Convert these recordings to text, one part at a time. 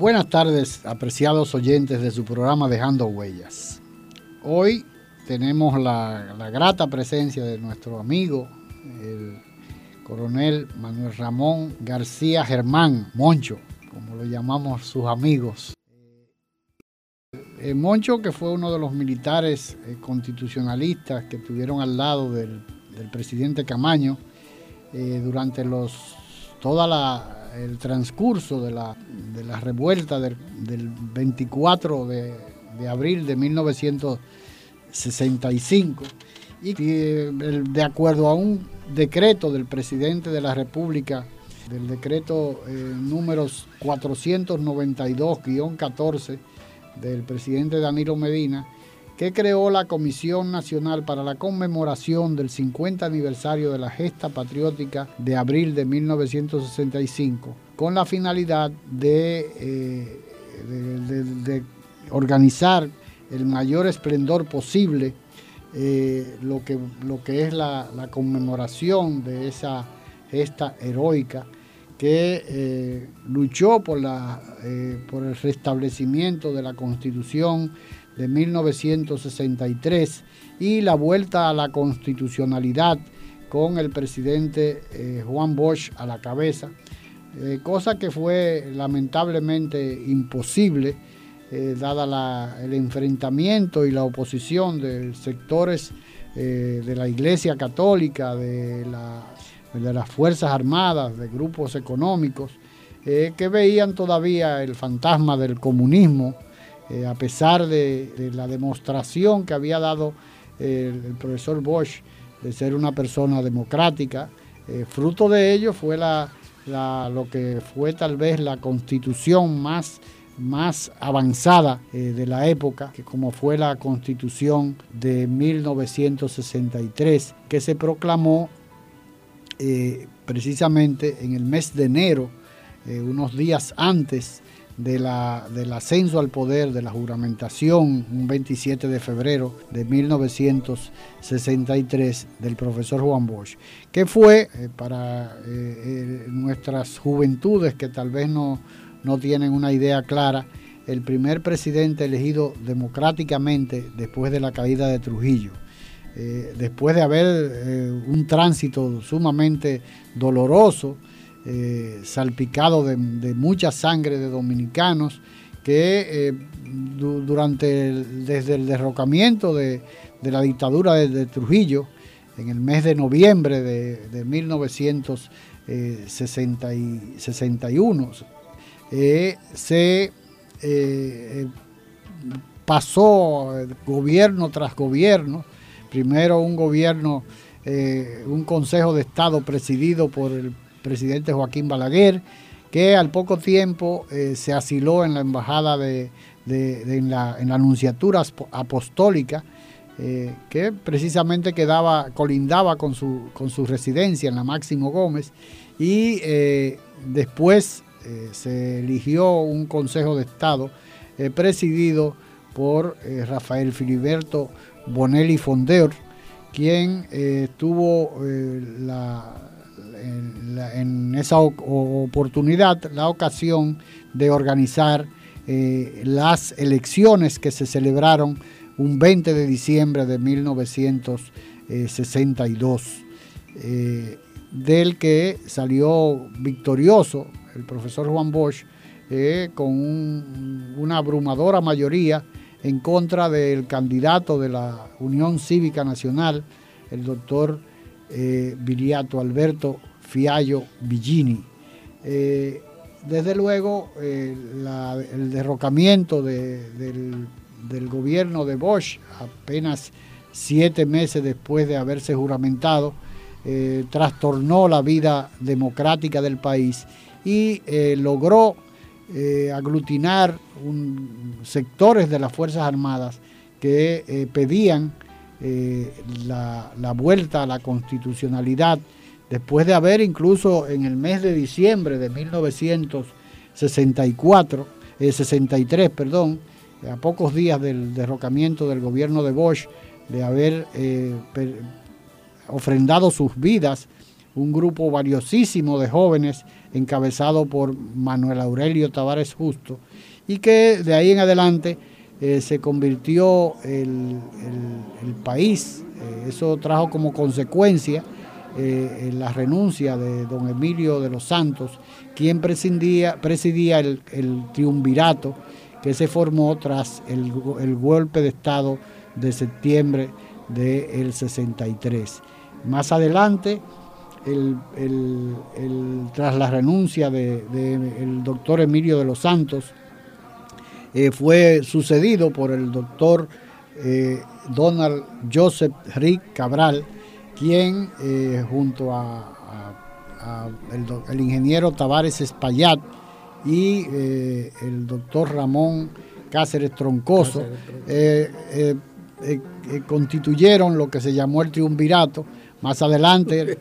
Buenas tardes, apreciados oyentes de su programa Dejando Huellas. Hoy tenemos la, grata presencia de nuestro amigo, el coronel Manuel Ramón García Germán, Moncho, como lo llamamos sus amigos. Eh, Moncho, que fue uno de los militares eh, constitucionalistas que estuvieron al lado del, presidente Camaño eh, durante los toda la el transcurso de la, revuelta del, 24 de, abril de 1965 y de acuerdo a un decreto del presidente de la República, del decreto eh, números 492-14 del presidente Danilo Medina, que creó la Comisión Nacional para la conmemoración del 50 aniversario de la gesta patriótica de abril de 1965, con la finalidad de, eh, de, organizar el mayor esplendor posible eh, lo, que, lo que es la, conmemoración de esa gesta heroica que eh, luchó por, la, por el restablecimiento de la constitución de 1963 y la vuelta a la constitucionalidad con el presidente eh, Juan Bosch a la cabeza, eh, cosa que fue lamentablemente imposible, eh, dada el enfrentamiento y la oposición de sectores de la Iglesia Católica, de, las Fuerzas Armadas, de grupos económicos, que veían todavía el fantasma del comunismo eh, a pesar de, la demostración que había dado eh, el, profesor Bosch de ser una persona democrática, eh, fruto de ello fue lo que fue tal vez la constitución más, más avanzada de la época, que como fue la constitución de 1963, que se proclamó precisamente en el mes de enero, unos días antes de la, del ascenso al poder, de la juramentación, un 27 de febrero de 1963 del profesor Juan Bosch, que fue eh, para eh, eh, nuestras juventudes que tal vez no, no tienen una idea clara, el primer presidente elegido democráticamente después de la caída de Trujillo. después de haber un tránsito sumamente doloroso, eh, salpicado de, mucha sangre de dominicanos que eh, durante desde el derrocamiento de, la dictadura de, Trujillo en el mes de noviembre de, 1961 eh, se pasó gobierno tras gobierno. Primero un gobierno un consejo de estado presidido por el presidente Joaquín Balaguer, que al poco tiempo eh, se asiló en la embajada de, en, la, en, Anunciatura Apostólica, eh, que precisamente quedaba, colindaba con su, con su residencia en la Máximo Gómez, y eh, después se eligió un Consejo de Estado presidido por Rafael Filiberto Bonelli Fondeur, quien tuvo la, en, esa oportunidad la ocasión de organizar eh, las elecciones que se celebraron un 20 de diciembre de 1962, eh, del que salió victorioso el profesor Juan Bosch eh, con una abrumadora mayoría en contra del candidato de la Unión Cívica Nacional, el doctor Viriato Alberto Fiallo Villini. Eh, desde luego, eh, el derrocamiento del, gobierno de Bosch, apenas siete meses después de haberse juramentado, eh, trastornó la vida democrática del país y logró aglutinar sectores de las Fuerzas Armadas que pedían la vuelta a la constitucionalidad después de haber incluso en el mes de diciembre de 1964, 63, eh, perdón, a pocos días del derrocamiento del gobierno de Bosch, de haber eh, ofrendado sus vidas un grupo valiosísimo de jóvenes encabezado por Manuel Aurelio Tavares Justo y que de ahí en adelante eh, se convirtió el, país, eh, eso trajo como consecuencia eh, la renuncia de don Emilio de los Santos, quien presidía, presidía el, triunvirato que se formó tras el, golpe de Estado de septiembre del 63. Más adelante, tras la renuncia del de, doctor Emilio de los Santos, eh, fue sucedido por el doctor eh, Donald Joseph Rick Cabral, quien eh, junto a, el, ingeniero Tavares Espaillat y el doctor Ramón Cáceres Troncoso constituyeron lo que se llamó el triunvirato. Más adelante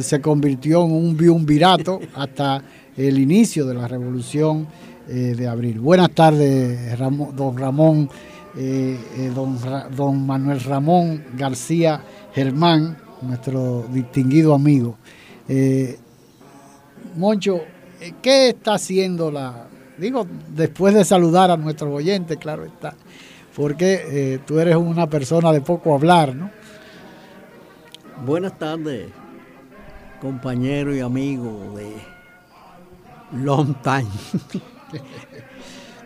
se convirtió en un biunvirato hasta el inicio de la revolución eh, de abril. Buenas tardes, don Ramón, eh, eh, don, Manuel Ramón García Germán, nuestro distinguido amigo. Moncho, ¿qué está haciendo la... Digo, después de saludar a nuestros oyentes, claro está, porque tú eres una persona de poco hablar, ¿no? Buenas tardes, compañero y amigo de Long Time.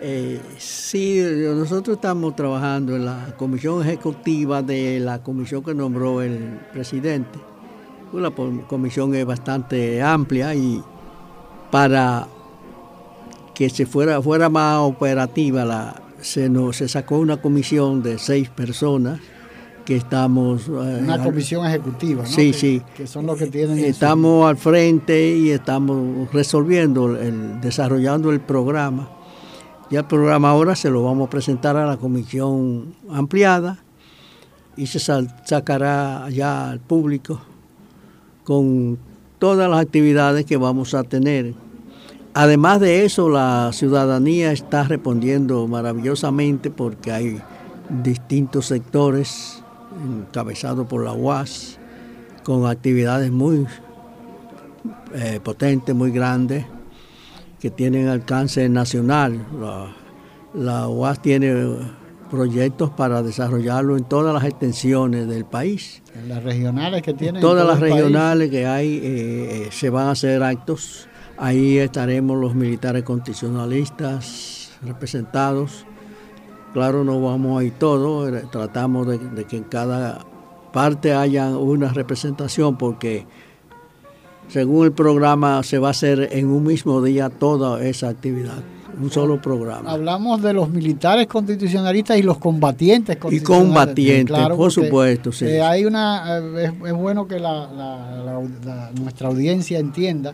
Eh, sí, nosotros estamos trabajando en la comisión ejecutiva de la comisión que nombró el presidente. La comisión es bastante amplia y para que se fuera, fuera más operativa, la, se, nos, se sacó una comisión de seis personas que estamos... Eh, una comisión ejecutiva, ¿no? Sí, sí. Que son los que tienen... Estamos al frente y estamos resolviendo, el, desarrollando el programa. Ya el programa ahora se lo vamos a presentar a la comisión ampliada y se sacará ya al público con todas las actividades que vamos a tener. Además de eso, la ciudadanía está respondiendo maravillosamente porque hay distintos sectores encabezado por la UAS, con actividades muy eh, potentes, muy grandes, que tienen alcance nacional. La, UAS tiene proyectos para desarrollarlo en todas las extensiones del país. En las regionales que tienen. todas las regionales que hay eh, eh, se van a hacer actos. Ahí estaremos los militares constitucionalistas representados Claro, no vamos a ir todos, eh, tratamos de, que en cada parte haya una representación porque según el programa se va a hacer en un mismo día toda esa actividad, un solo programa. Hablamos de los militares constitucionalistas y los combatientes constitucionalistas. Y combatientes, por supuesto, sí. Eh, hay una, eh, es, bueno que nuestra audiencia entienda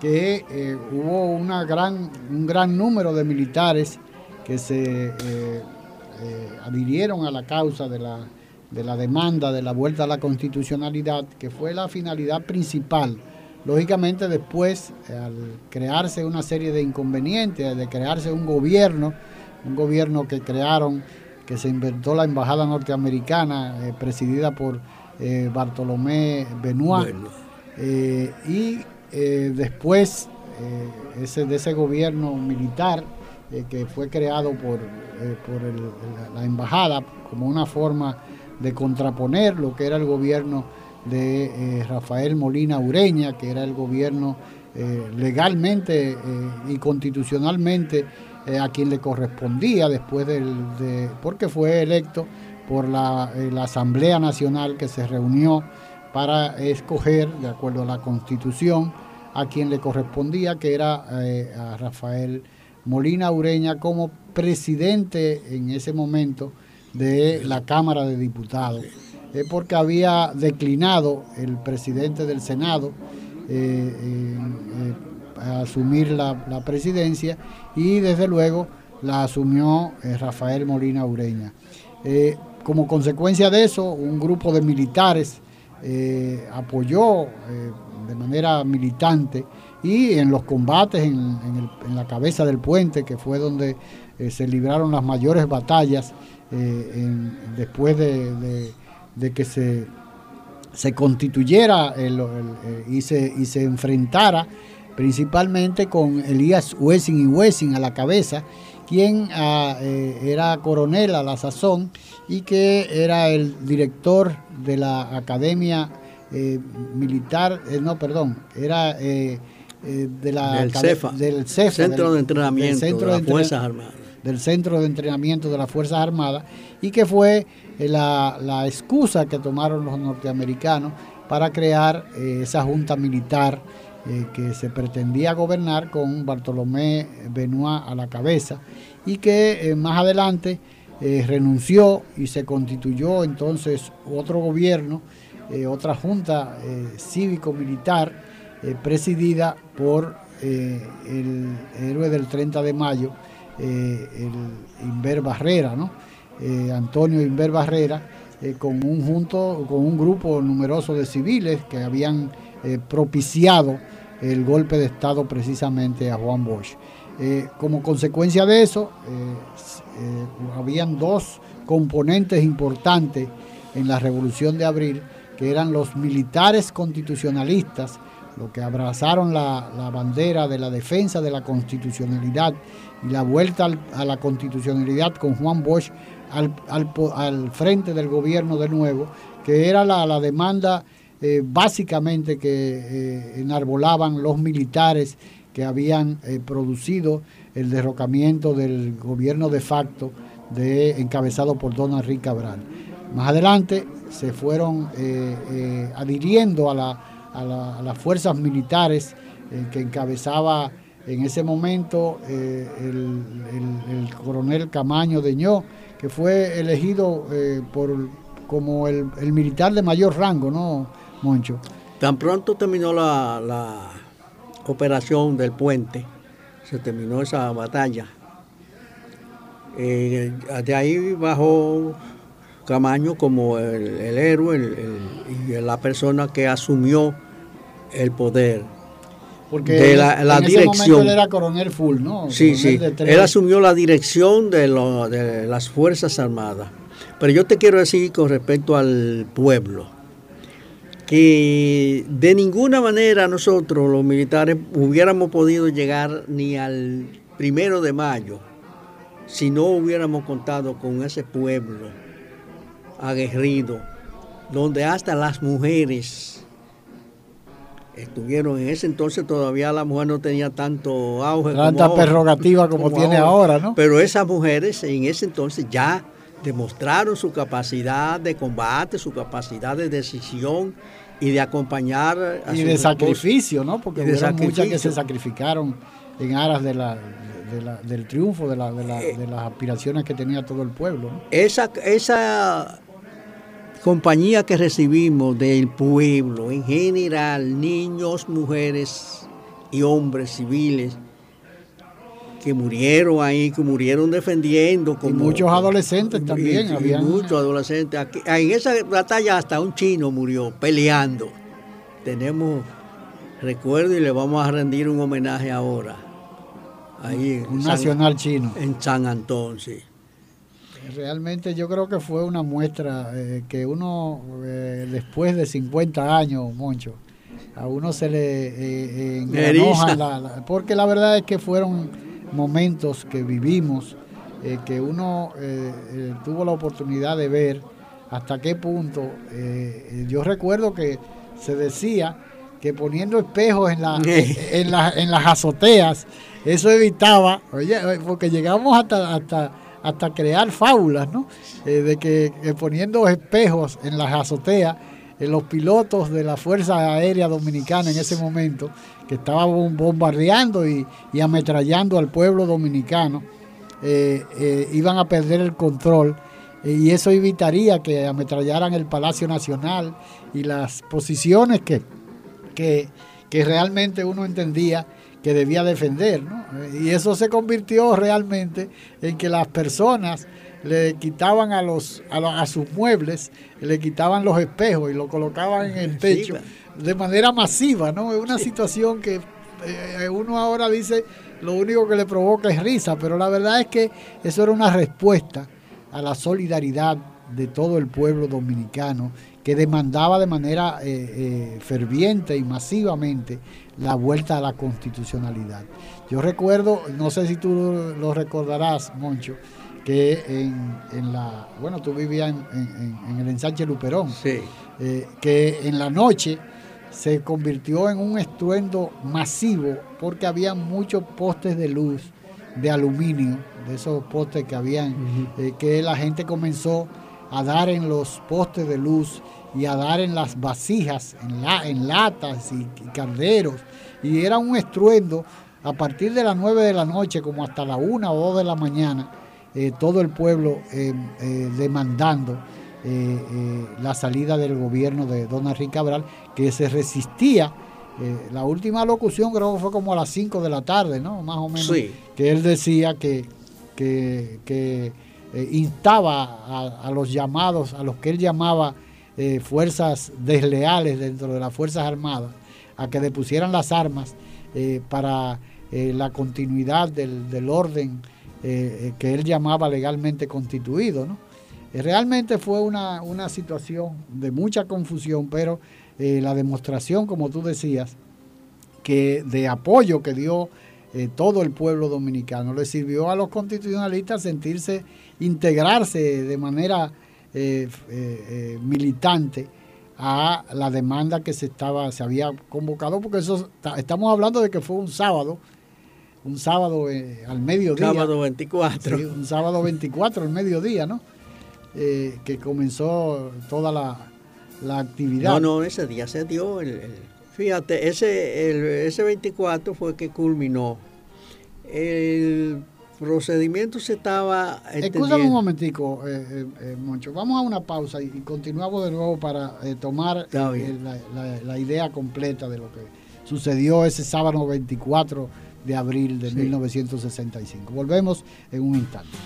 que hubo una gran, un gran número de militares que se eh, eh, adhirieron a la causa de la, de la demanda de la vuelta a la constitucionalidad, que fue la finalidad principal. Lógicamente después, al crearse una serie de inconvenientes, de crearse un gobierno, un gobierno que crearon, que se inventó la Embajada Norteamericana, eh, presidida por Bartolomé Benoit, y después ese, de ese gobierno militar, eh, que fue creado por, eh, por la embajada como una forma de contraponer lo que era el gobierno de eh, Rafael Molina Ureña, que era el gobierno legalmente y constitucionalmente a quien le correspondía después del, de, porque fue electo por la, la, Asamblea Nacional que se reunió para escoger, de acuerdo a la Constitución, a quien le correspondía, que era a Rafael Molina Ureña como presidente en ese momento de la Cámara de Diputados, es porque había declinado el presidente del Senado eh, eh, a asumir la, presidencia y desde luego la asumió eh, Rafael Molina Ureña. como consecuencia de eso, un grupo de militares apoyó de manera militante y en los combates en, la cabeza del puente, que fue donde eh, se libraron las mayores batallas eh, después de, que se se constituyera y, se, y se enfrentara principalmente con Elías Wessing y Wessing a la cabeza, quien ah, eh, era coronel a la sazón y que era el director de la Academia eh, Militar, eh, no, perdón, era de la del CEFA, del Centro de Entrenamiento de las Fuerzas Armadas. Del Centro de Entrenamiento de las Fuerzas Armadas y que fue la, la excusa que tomaron los norteamericanos para crear esa junta militar eh, que se pretendía gobernar con Bartolomé Benoit a la cabeza y que eh, más adelante eh, renunció y se constituyó entonces otro gobierno, otra junta cívico-militar presidida por el héroe del 30 de mayo, el Inver Barrera. Antonio Inver Barrera, con un junto, con un grupo numeroso de civiles que habían propiciado el golpe de Estado precisamente a Juan Bosch. Eh, como consecuencia de eso, eh, eh, habían dos componentes importantes en la Revolución de Abril, que eran los militares constitucionalistas, los que abrazaron la, bandera de la defensa de la constitucionalidad y la vuelta a la constitucionalidad con Juan Bosch al, frente del gobierno de nuevo, que era la, la demanda eh, básicamente que eh, enarbolaban los militares que habían eh, producido el derrocamiento del gobierno de facto de, encabezado por don Enrique Cabral. Más adelante se fueron adhiriendo a, las fuerzas militares que encabezaba en ese momento el, coronel Camaño Deñó, que fue elegido por, como el, militar de mayor rango, ¿no? Moncho. Tan pronto terminó la, operación del puente, se terminó esa batalla. Eh, de ahí bajó Camaño como el, héroe y la persona que asumió el poder. Porque de la, dirección. él era coronel full, ¿no? Sí, sí. Él asumió la dirección de, de las Fuerzas Armadas. Pero yo te quiero decir con respecto al pueblo que de ninguna manera nosotros los militares hubiéramos podido llegar ni al primero de mayo si no hubiéramos contado con ese pueblo aguerrido, donde hasta las mujeres estuvieron en ese entonces todavía la mujer no tenía tanto auge tanta prerrogativa como, tiene ahora, ¿no? Pero esas mujeres en ese entonces ya demostraron su capacidad de combate, su capacidad de decisión y de acompañar a y de sacrificio, ¿no? Porque hubo muchas que se sacrificaron en aras de la, del triunfo de, eh. de, las aspiraciones que tenía todo el pueblo. Esa, esa compañía que recibimos del pueblo en general, niños, mujeres y hombres civiles, que murieron ahí, que murieron defendiendo. Como, y muchos adolescentes también. muchos adolescentes. en esa batalla hasta un chino murió peleando. Tenemos recuerdo y le vamos a rendir un homenaje ahora. Ahí un nacional chino. En San Antonio, sí. Realmente yo creo que fue una muestra eh, que uno, eh, después de 50 años, Moncho, a uno se le eh, eh porque la verdad es que fueron momentos que vivimos, que uno tuvo la oportunidad de ver hasta qué punto. yo recuerdo que se decía que poniendo espejos en, la, en, en las azoteas, eso evitaba, oye, porque llegamos hasta, hasta, hasta crear fábulas, ¿no? de que poniendo espejos en las azoteas, los pilotos de la Fuerza Aérea Dominicana en ese momento, que estaban bombardeando y, ametrallando al pueblo dominicano, eh, eh, iban a perder el control eh, y eso evitaría que ametrallaran el Palacio Nacional y las posiciones que, que, realmente uno entendía que debía defender. Y eso se convirtió realmente en que las personas le quitaban a, los, a, sus muebles, le quitaban los espejos y lo colocaban en el techo de manera masiva, ¿no? Es una situación que eh, uno ahora dice lo único que le provoca es risa, pero la verdad es que eso era una respuesta a la solidaridad de todo el pueblo dominicano que demandaba de manera ferviente y masivamente la vuelta a la constitucionalidad. Yo recuerdo, no sé si tú lo recordarás, Moncho, que en, la, bueno, tú vivías en, el ensanche Luperón, sí. Eh, que en la noche se convirtió en un estruendo masivo porque había muchos postes de luz de aluminio, de esos postes que habían, eh, que la gente comenzó a dar en los postes de luz y a dar en las vasijas, en, la, en latas y, y calderos, y era un estruendo a partir de las 9 de la noche como hasta la 1 o 2 de la mañana eh, todo el pueblo eh, eh, demandando la salida del gobierno de don Enrique Cabral, que se resistía. la última locución creo que fue como a las 5 de la tarde, ¿no? Más o menos. Que él decía que, que, instaba a, los llamados, a los que él llamaba fuerzas desleales dentro de las Fuerzas Armadas, a que depusieran las armas para la continuidad del, orden eh, que él llamaba legalmente constituido. ¿no? Eh, realmente fue una, situación de mucha confusión, pero eh, la demostración, como tú decías, que de apoyo que dio todo el pueblo dominicano le sirvió a los constitucionalistas sentirse, integrarse de manera militante a la demanda que se estaba se había convocado porque eso estamos hablando de que fue un sábado un sábado eh, al mediodía. Sábado 24. un sábado 24 al mediodía, ¿no? Eh, que comenzó toda la, actividad. No, no, ese día se dio el, fíjate, ese, ese 24 fue que culminó. El procedimiento se estaba... Escúchame un momentico, eh, Moncho. Vamos a una pausa y, continuamos de nuevo para tomar la, la idea completa de lo que sucedió ese sábado 24 de abril de 1965. Volvemos en un instante.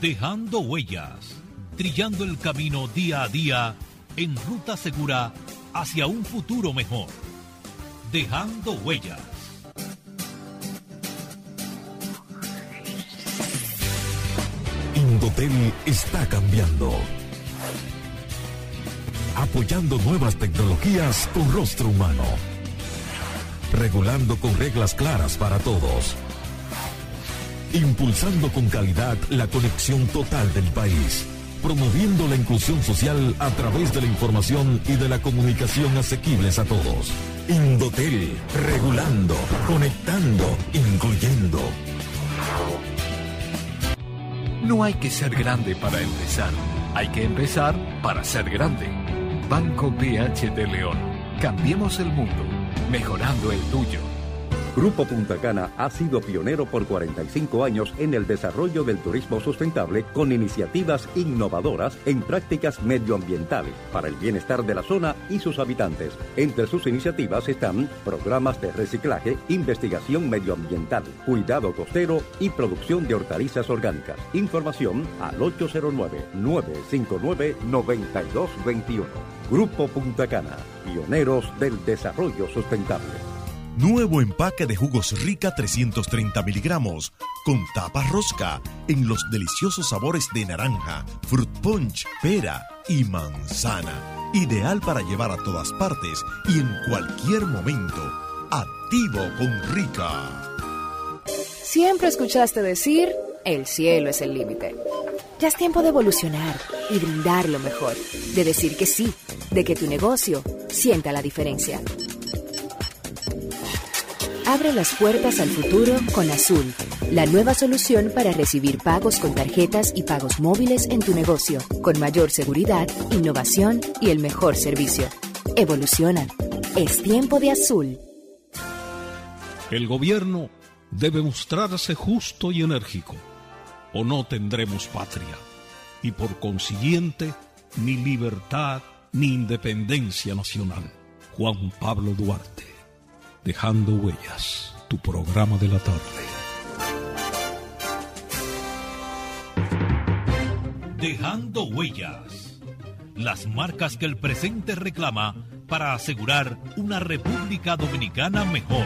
Dejando huellas, trillando el camino día a día en ruta segura hacia un futuro mejor. Dejando huellas. Indotel está cambiando. Apoyando nuevas tecnologías con rostro humano regulando con reglas claras para todos, impulsando con calidad la conexión total del país, promoviendo la inclusión social a través de la información y de la comunicación asequibles a todos. Indotel, regulando, conectando, incluyendo. No hay que ser grande para empezar, hay que empezar para ser grande. Banco BH de León. Cambiemos el mundo mejorando el tuyo. Grupo Punta Cana ha sido pionero por 45 años en el desarrollo del turismo sustentable con iniciativas innovadoras en prácticas medioambientales para el bienestar de la zona y sus habitantes. Entre sus iniciativas están programas de reciclaje, investigación medioambiental, cuidado costero y producción de hortalizas orgánicas. Información al 809-959-9221. Grupo Punta Cana, pioneros del desarrollo sustentable. Nuevo empaque de jugos Rica 330 miligramos con tapa rosca en los deliciosos sabores de naranja, fruit punch, pera y manzana. Ideal para llevar a todas partes y en cualquier momento. Activo con Rica. Siempre escuchaste decir, el cielo es el límite. Ya es tiempo de evolucionar y brindar lo mejor, de decir que sí, de que tu negocio sienta la diferencia. Abre las puertas al futuro con Azul, la nueva solución para recibir pagos con tarjetas y pagos móviles en tu negocio, con mayor seguridad, innovación y el mejor servicio. Evoluciona. Es tiempo de Azul. El gobierno debe mostrarse justo y enérgico, o no tendremos patria, y por consiguiente, ni libertad ni independencia nacional. Juan Pablo Duarte. Dejando Huellas, tu programa de la tarde. Dejando Huellas, las marcas que el presente reclama para asegurar una República Dominicana mejor.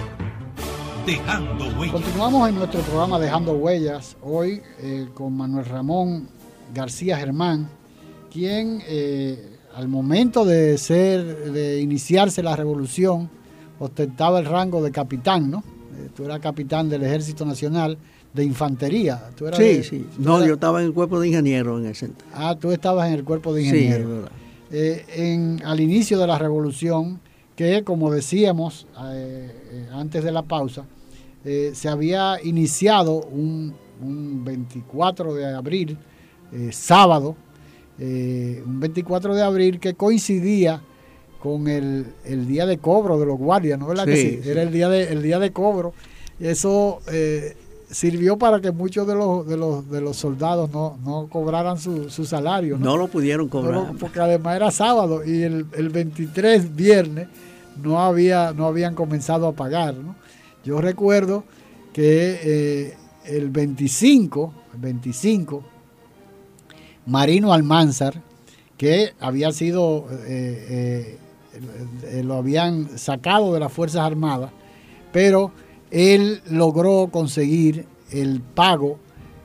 Dejando Huellas. Continuamos en nuestro programa Dejando Huellas, hoy eh, con Manuel Ramón García Germán, quien... Eh, al momento de ser, de iniciarse la revolución, ostentaba el rango de capitán, ¿no? Eh, tú eras capitán del Ejército Nacional de Infantería. sí, sí. No, yo estaba en el cuerpo de ingeniero en ese entonces. Ah, tú estabas en el cuerpo de ingeniero. Sí, eh, en, al inicio de la revolución, que como decíamos eh, antes de la pausa, se había iniciado un, un 24 de abril, sábado, un 24 de abril que coincidía con el, día de cobro de los guardias, ¿no verdad que sí? Era el día de, el día de cobro. Eso eh, sirvió para que muchos de los, de los, de los soldados no, no cobraran su, su salario. ¿no? lo pudieron cobrar. porque además era sábado y el, el 23 viernes no, había, no habían comenzado a pagar. ¿no? Yo recuerdo que eh, el 25, el 25, Marino Almanzar, que había sido eh, eh, lo habían sacado de las Fuerzas Armadas, pero él logró conseguir el pago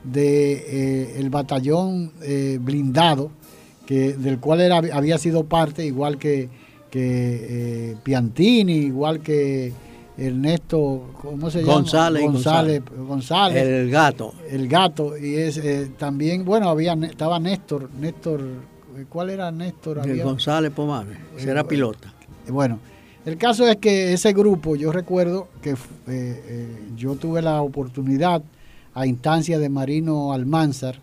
del de, eh, batallón eh, blindado, que, del cual era, había sido parte, igual que, que Piantini, igual que Ernesto, ¿cómo se llama? González, González, González, El gato. El gato. Y es también, bueno, había estaba Néstor, Néstor ¿Cuál era Néstor? González Pomares, era pilota. Bueno, el caso es que ese grupo, yo recuerdo que eh, eh, yo tuve la oportunidad a instancia de Marino Almanzar,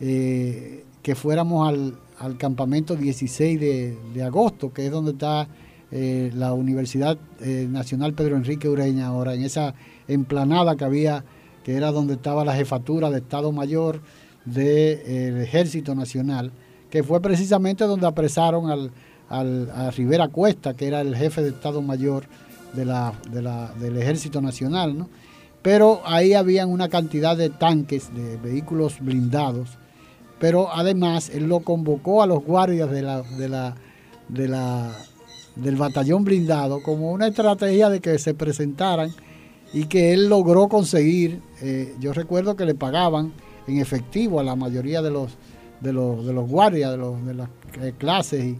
eh, que fuéramos al, campamento 16 de, agosto, que es donde está la Universidad Nacional Pedro Enrique Ureña ahora, en esa emplanada que había, que era donde estaba la jefatura de Estado Mayor del Ejército Nacional que fue precisamente donde apresaron al, a Rivera Cuesta, que era el jefe de Estado Mayor del Ejército Nacional, ¿no? Pero ahí habían una cantidad de tanques, de vehículos blindados, pero además él lo convocó a los guardias del batallón blindado como una estrategia de que se presentaran y que él logró conseguir, eh, yo recuerdo que le pagaban en efectivo a la mayoría de los de los, de los guardias, de, los, de las eh, clases,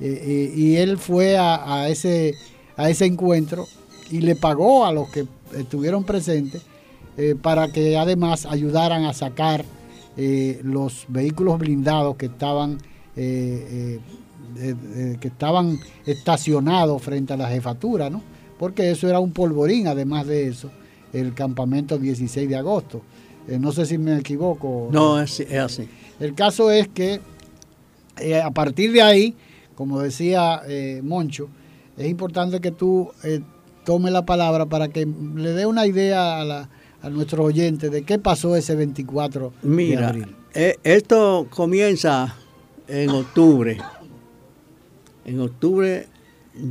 y, él fue a, ese, a ese encuentro y le pagó a los que estuvieron presentes eh, para que además ayudaran a sacar eh, los vehículos blindados que estaban, que estaban estacionados frente a la jefatura, ¿no? porque eso era un polvorín, además de eso, el campamento 16 de agosto. no sé si me equivoco. No, es así. El caso es que eh, a partir de ahí, como decía eh, Moncho, es importante que tú eh, tomes la palabra para que le dé una idea a, a nuestros oyentes de qué pasó ese 24 de abril. esto comienza en octubre. En octubre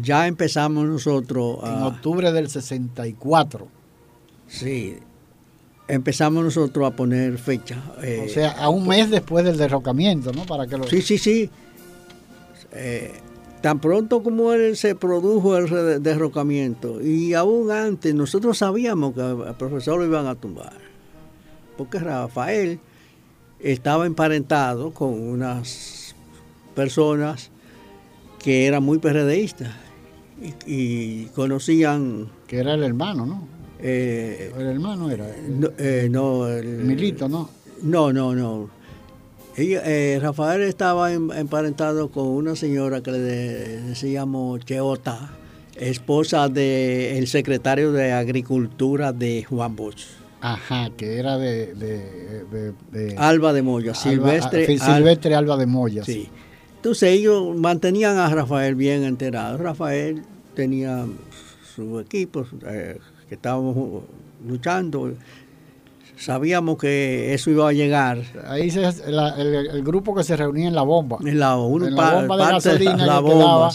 ya empezamos nosotros. En octubre del 64. Sí, empezamos nosotros a poner fecha. Eh, o sea, a un mes después del derrocamiento, ¿no? Para que lo... Sí, sí, sí. Eh, tan pronto como él se produjo el derrocamiento y aún antes nosotros sabíamos que al profesor lo iban a tumbar. Porque Rafael estaba emparentado con unas personas que eran muy PRDistas y conocían... Que era el hermano, ¿no? Eh, el hermano era. Eh, no, el, Milito, ¿no? No, no, no. Eh, Rafael estaba emparentado con una señora que le decíamos Cheota, esposa del secretario de Agricultura de Juan Bosch. Ajá, que era de, Alba de Moya, Silvestre, ah, Silvestre Alba de Moya. Sí. Entonces ellos mantenían a Rafael bien enterado. Rafael tenía su equipo, que estábamos luchando, sabíamos que eso iba a llegar. Ahí se, el, grupo que se reunía en la bomba. En la, bomba de gasolina la bomba,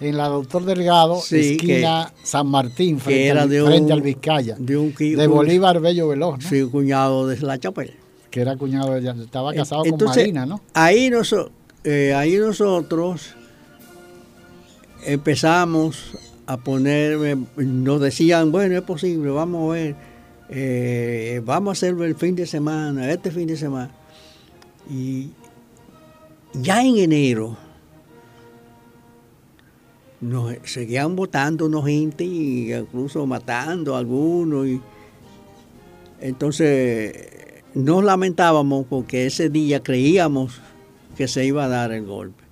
en la Doctor Delgado, esquina San Martín, frente, al, Vizcaya. De, Bolívar Bello Veloz. Sí, cuñado de la Chapel. Que era cuñado de estaba casado con Marina, ¿no? Ahí, eh, ahí nosotros empezamos a poner, nos decían, bueno, es posible, vamos a ver, eh, vamos a hacerlo el fin de semana, este fin de semana. Y ya en enero nos seguían votando unos gente y incluso matando a algunos. Y, entonces nos lamentábamos porque ese día creíamos que se iba a dar el golpe.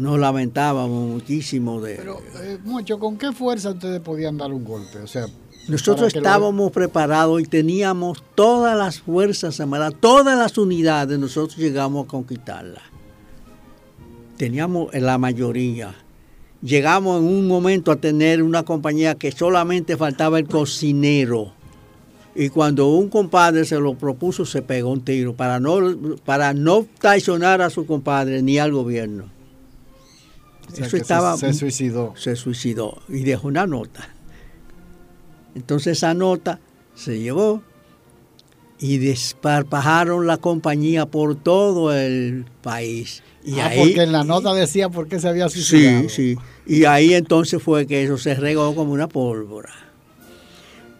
Nos lamentábamos muchísimo de... Pero, eh, mucho, ¿con qué fuerza ustedes podían dar un golpe? O sea, nosotros estábamos preparados y teníamos todas las fuerzas todas las unidades, nosotros llegamos a conquistarlas. Teníamos la mayoría. Llegamos en un momento a tener una compañía que solamente faltaba el cocinero. Y cuando un compadre se lo propuso, se pegó un tiro para no, para no traicionar a su compadre ni al gobierno. Eso estaba. Se, se suicidó. Se suicidó y dejó una nota. Entonces esa nota se llevó y desparpajaron la compañía por todo el país. Y ah, porque en la nota decía por qué se había suicidado. Sí, sí. Y ahí entonces fue que eso se regó como una pólvora.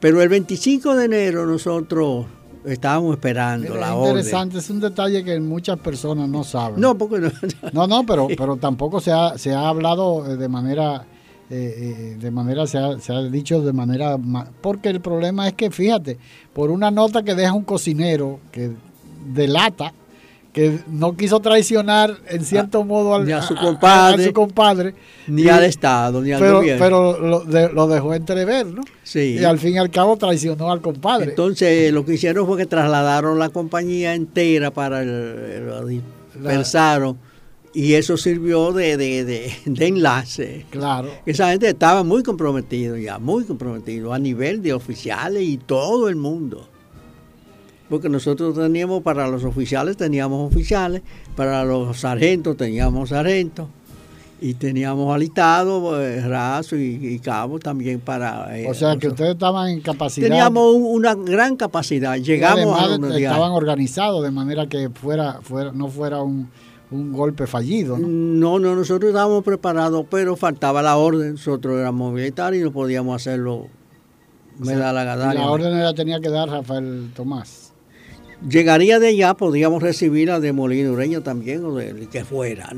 Pero el 25 de enero nosotros estábamos esperando la orden. Interesante, es un detalle que muchas personas no saben. No, porque no. No, no, pero, pero tampoco se ha, se ha hablado de manera eh, eh, de manera, se ha, se ha, dicho de manera, porque el problema es que, fíjate, por una nota que deja un cocinero que delata, que no quiso traicionar en cierto modo al, ni a su compadre, a, su compadre ni al Estado, ni al pero, gobierno. Pero lo, lo, dejó entrever, ¿no? Sí. Y al fin y al cabo traicionó al compadre. Entonces, lo que hicieron fue que trasladaron la compañía entera para el, pensaron y eso sirvió de, de, enlace. Claro. Esa gente estaba muy comprometido ya, muy comprometido a nivel de oficiales y todo el mundo. Porque nosotros teníamos, para los oficiales teníamos oficiales, para los sargentos teníamos sargentos, y teníamos alistado eh, raso y, cabo también para... Eh, o sea que ustedes estaban en capacidad... Teníamos una gran capacidad, llegamos a... Estaban organizados de manera que fuera, fuera no fuera un un golpe fallido. ¿no? no, no, nosotros estábamos preparados, pero faltaba la orden. Nosotros éramos militares y no podíamos hacerlo. Me da la gana. La orden la tenía que dar Rafael Tomás. Llegaría de allá, podríamos recibir a de Molina Ureña también, o de que fuera.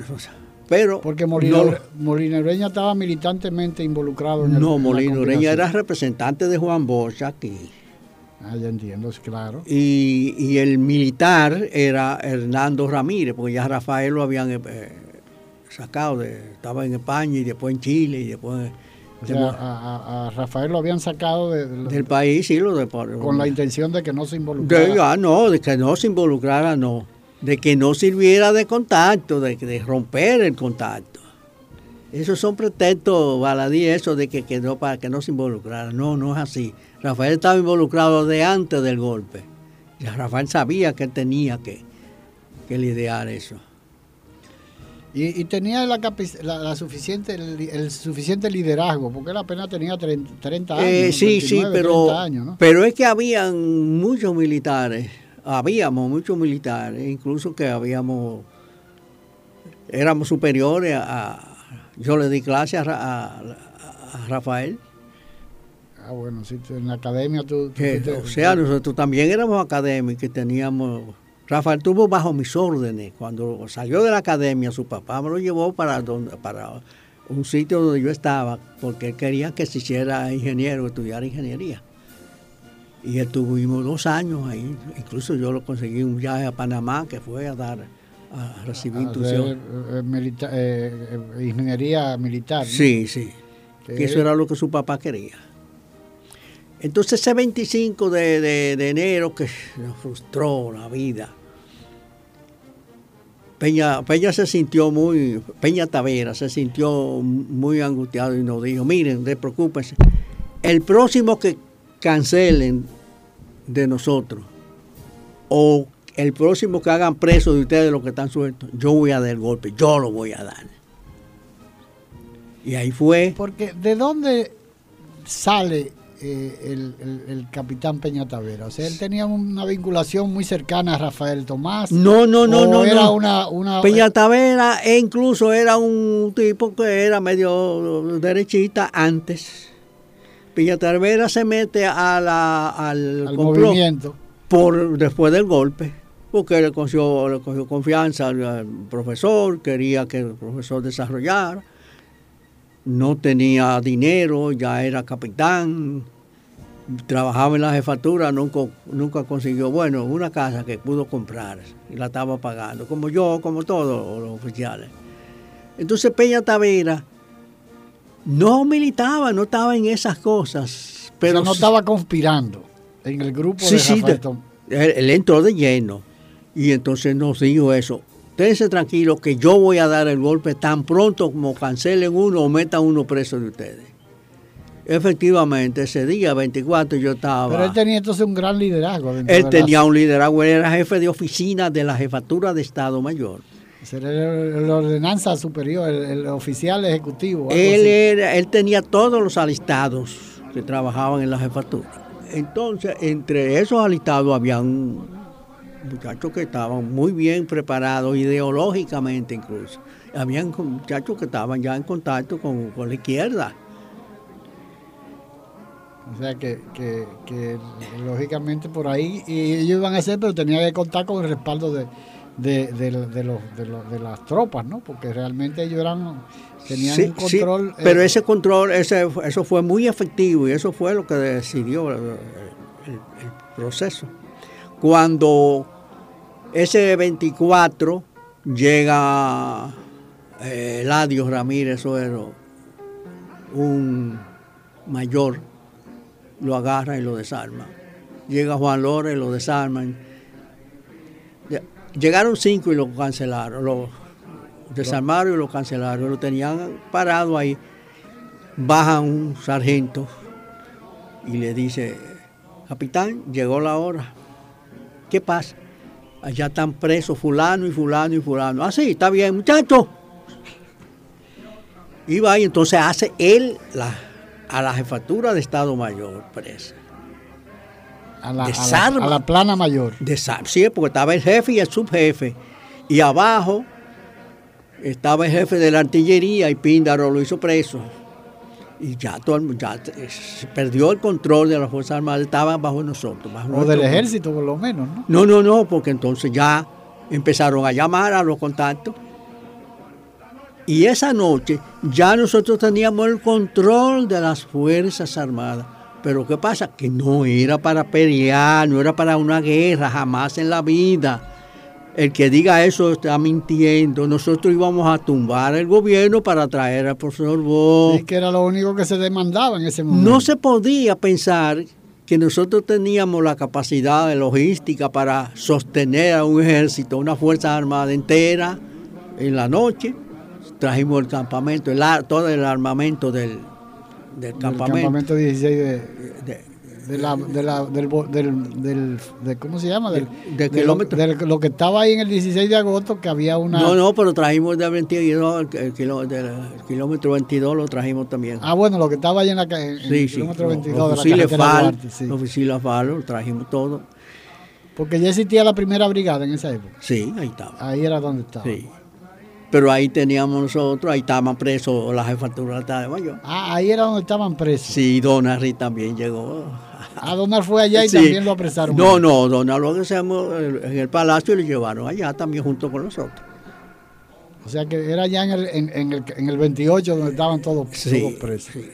Pero Porque Molina, Ureña estaba militantemente involucrado en el No, Molina Ureña era representante de Juan Bosch aquí. Ah, ya entiendo, claro. Y, el militar era Hernando Ramírez, porque ya Rafael lo habían eh, sacado, de, estaba en España y después en Chile y después... O sea, a, Rafael lo habían sacado del país, sí, lo con la intención de que no se involucrara. De, ah, no, de que no se involucrara, no. De que no sirviera de contacto, de, de romper el contacto. Esos son pretextos baladí, eso de que quedó para que no se involucrara. No, no es así. Rafael estaba involucrado de antes del golpe. Y Rafael sabía que tenía que, que lidiar eso. Y, tenía la, la, suficiente, el, suficiente liderazgo, porque él apenas tenía 30, años. Eh, sí, sí, pero, pero es que habían muchos militares, habíamos muchos militares, incluso que habíamos, éramos superiores a, yo le di clase a Rafael. Ah, bueno, sí, en la academia tú... o sea, nosotros también éramos académicos, teníamos... Rafael tuvo bajo mis órdenes. Cuando salió de la academia, su papá me lo llevó para, donde, para un sitio donde yo estaba, porque él quería que se hiciera ingeniero, estudiara ingeniería. Y estuvimos dos años ahí. Incluso yo lo conseguí un viaje a Panamá que fue a dar a recibir instrucción. Eh, eh, ingeniería militar. Sí, sí. Que eso era lo que su papá quería. Entonces ese 25 de, enero que nos frustró la vida, Peña, Peña se sintió muy, Peña Tavera se sintió muy angustiado y nos dijo, miren, no preocúpense, el próximo que cancelen de nosotros o el próximo que hagan preso de ustedes los que están sueltos, yo voy a dar el golpe, yo lo voy a dar. Y ahí fue. Porque ¿de dónde sale eh, el, el, capitán Peña Tavera? O sea, él tenía una vinculación muy cercana a Rafael Tomás. No, no, no, no. Era Una, una, Peña Tavera e incluso era un tipo que era medio derechista antes. Peña Tavera se mete a la, al, movimiento. Por, después del golpe porque le cogió, le cogió confianza al, profesor, quería que el profesor desarrollara. no tenía dinero, ya era capitán, trabajaba en la jefatura, nunca, nunca consiguió, bueno, una casa que pudo comprar y la estaba pagando, como yo, como todos los oficiales. Entonces Peña Tavera no militaba, no estaba en esas cosas. Pero no estaba conspirando en el grupo de sí, él, entró de lleno y entonces nos dijo eso. Ustedes tranquilos que yo voy a dar el golpe tan pronto como cancelen uno o metan uno preso de ustedes. Efectivamente, ese día 24 yo estaba... Pero él tenía entonces un gran liderazgo. Él tenía un liderazgo, él era jefe de oficina de la jefatura de Estado Mayor. Era la ordenanza superior, el, oficial ejecutivo. Él, era, él tenía todos los alistados que trabajaban en la jefatura. Entonces, entre esos alistados habían muchachos que estaban muy bien preparados ideológicamente incluso. Habían muchachos que estaban ya en contacto con, la izquierda. O sea que, lógicamente por ahí y ellos iban a hacer, pero tenían que contar con el respaldo de, de, de, los, de, las tropas, ¿no? Porque realmente ellos eran tenían un control. pero eh, ese control, ese, eso fue muy efectivo y eso fue lo que decidió el, proceso. Cuando ese 24 llega eh, Ramírez Suero, un mayor, lo agarra y lo desarma. Llega Juan Lore y lo desarman Llegaron cinco y lo cancelaron, lo desarmaron y lo cancelaron, lo tenían parado ahí. Baja un sargento y le dice, capitán, llegó la hora. ¿Qué pasa? Allá están presos fulano y fulano y fulano. Ah, sí, está bien, muchacho. Y va y entonces hace él la, a la jefatura de Estado Mayor presa. A la, a la, plana mayor. sí, porque estaba el jefe y el subjefe. Y abajo estaba el jefe de la artillería y Píndaro lo hizo preso. Y ya, todo, ya se perdió el control de las Fuerzas Armadas, estaban bajo nosotros. o del ejército por lo menos, ¿no? No, no, no, porque entonces ya empezaron a llamar a los contactos. Y esa noche ya nosotros teníamos el control de las Fuerzas Armadas. Pero ¿qué pasa? Que no era para pelear, no era para una guerra, jamás en la vida. El que diga eso está mintiendo. Nosotros íbamos a tumbar el gobierno para traer al profesor Bosch. Es que era lo único que se demandaba en ese momento. No se podía pensar que nosotros teníamos la capacidad de logística para sostener a un ejército, una fuerza armada entera en la noche. Trajimos el campamento, todo el armamento del, del campamento. 16 de, la, de la, del, del, de, ¿cómo se llama? Del, de, kilómetro. De lo, que estaba ahí en el 16 de agosto, que había una... No, no, pero trajimos del 22, el, kilómetro 22 lo trajimos también. Ah, bueno, lo que estaba ahí en, la, en el kilómetro 22 los, fusiles de la FAL, sí. Los fusiles FAL, lo trajimos todo. Porque ya existía la primera brigada en esa época. Sí, ahí estaba. Ahí era donde estaba. Sí. Pero ahí teníamos nosotros, ahí estaban presos la jefatura de Mayor. Ah, ahí era donde estaban presos. Sí, Donald también llegó. Ah, Donald fue allá y también lo apresaron. No, no, Donald lo hacemos en el palacio y lo llevaron allá también junto con nosotros. O sea que era allá en el, en, el, en el 28 donde estaban todos, todos presos. Sí.